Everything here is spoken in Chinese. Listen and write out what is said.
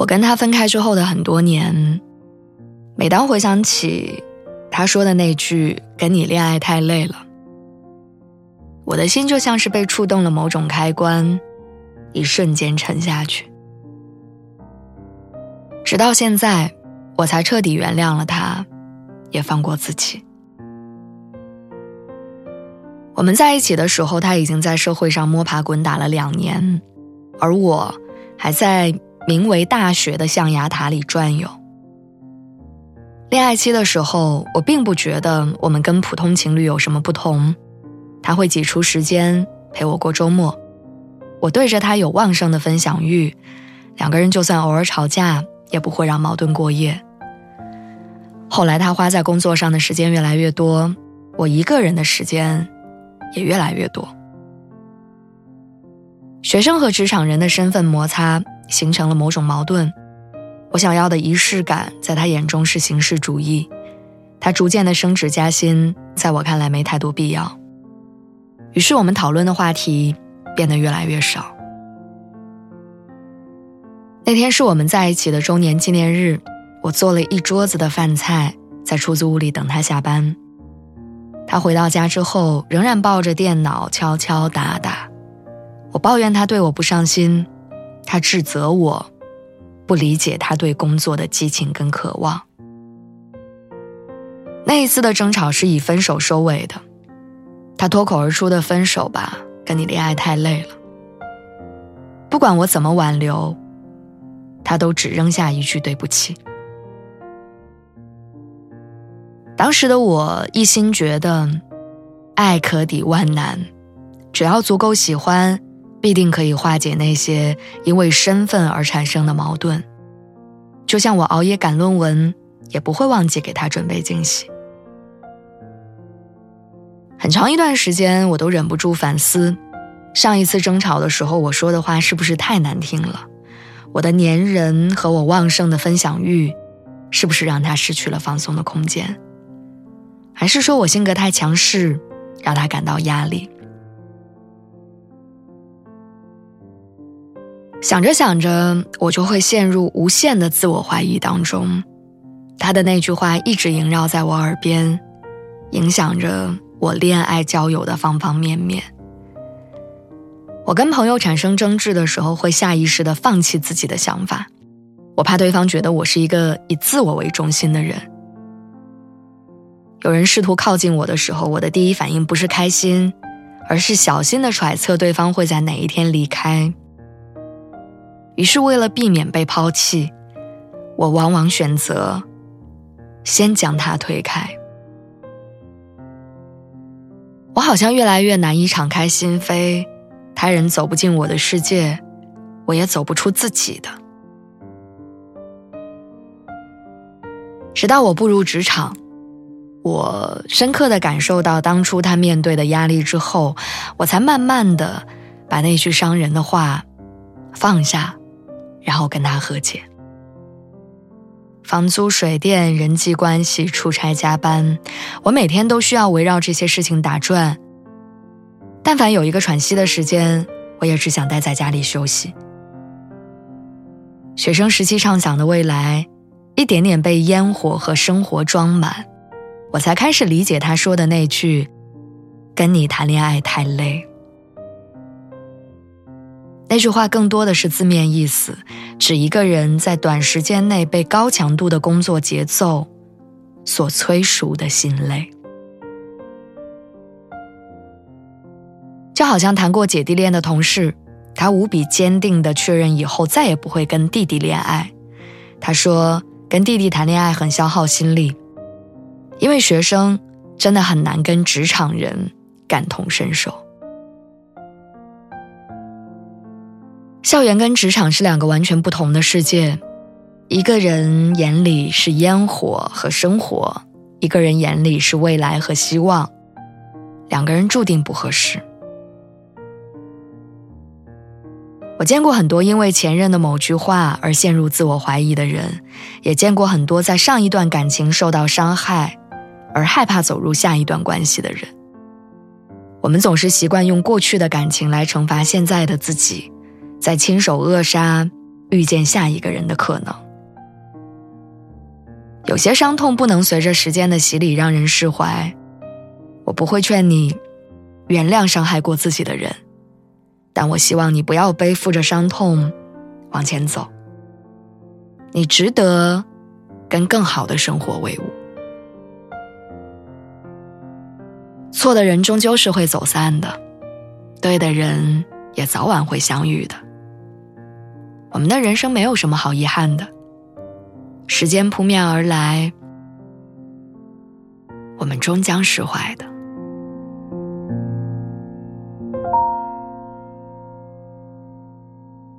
我跟他分开之后的很多年，每当回想起他说的那句“跟你恋爱太累了”，我的心就像是被触动了某种开关，一瞬间沉下去。直到现在，我才彻底原谅了他，也放过自己。我们在一起的时候，他已经在社会上摸爬滚打了两年，而我还在。名为大学的象牙塔里转悠。恋爱期的时候，我并不觉得我们跟普通情侣有什么不同。他会挤出时间陪我过周末，我对着他有旺盛的分享欲，两个人就算偶尔吵架，也不会让矛盾过夜。后来他花在工作上的时间越来越多，我一个人的时间也越来越多。学生和职场人的身份摩擦。形成了某种矛盾，我想要的仪式感，在他眼中是形式主义。他逐渐的升职加薪，在我看来没太多必要。于是我们讨论的话题变得越来越少。那天是我们在一起的周年纪念日，我做了一桌子的饭菜，在出租屋里等他下班。他回到家之后，仍然抱着电脑敲敲打打。我抱怨他对我不上心。他指责我，不理解他对工作的激情跟渴望。那一次的争吵是以分手收尾的，他脱口而出的“分手吧，跟你恋爱太累了。”不管我怎么挽留，他都只扔下一句“对不起”。当时的我一心觉得，爱可抵万难，只要足够喜欢。必定可以化解那些因为身份而产生的矛盾，就像我熬夜赶论文，也不会忘记给他准备惊喜。很长一段时间，我都忍不住反思，上一次争吵的时候，我说的话是不是太难听了？我的粘人和我旺盛的分享欲，是不是让他失去了放松的空间？还是说我性格太强势，让他感到压力？想着想着，我就会陷入无限的自我怀疑当中。他的那句话一直萦绕在我耳边，影响着我恋爱交友的方方面面。我跟朋友产生争执的时候，会下意识的放弃自己的想法，我怕对方觉得我是一个以自我为中心的人。有人试图靠近我的时候，我的第一反应不是开心，而是小心的揣测对方会在哪一天离开。于是，为了避免被抛弃，我往往选择先将他推开。我好像越来越难以敞开心扉，他人走不进我的世界，我也走不出自己的。直到我步入职场，我深刻的感受到当初他面对的压力之后，我才慢慢的把那句伤人的话放下。然后跟他和解。房租、水电、人际关系、出差、加班，我每天都需要围绕这些事情打转。但凡有一个喘息的时间，我也只想待在家里休息。学生时期畅想的未来，一点点被烟火和生活装满，我才开始理解他说的那句：“跟你谈恋爱太累。”那句话更多的是字面意思，指一个人在短时间内被高强度的工作节奏所催熟的心累。就好像谈过姐弟恋的同事，他无比坚定地确认以后再也不会跟弟弟恋爱。他说，跟弟弟谈恋爱很消耗心力，因为学生真的很难跟职场人感同身受。校园跟职场是两个完全不同的世界，一个人眼里是烟火和生活，一个人眼里是未来和希望，两个人注定不合适。我见过很多因为前任的某句话而陷入自我怀疑的人，也见过很多在上一段感情受到伤害，而害怕走入下一段关系的人。我们总是习惯用过去的感情来惩罚现在的自己，在亲手扼杀遇见下一个人的可能。有些伤痛不能随着时间的洗礼让人释怀，我不会劝你原谅伤害过自己的人。但我希望你不要背负着伤痛往前走。你值得跟更好的生活为伍。错的人终究是会走散的，对的人也早晚会相遇的。我们的人生没有什么好遗憾的，时间扑面而来，我们终将释怀的。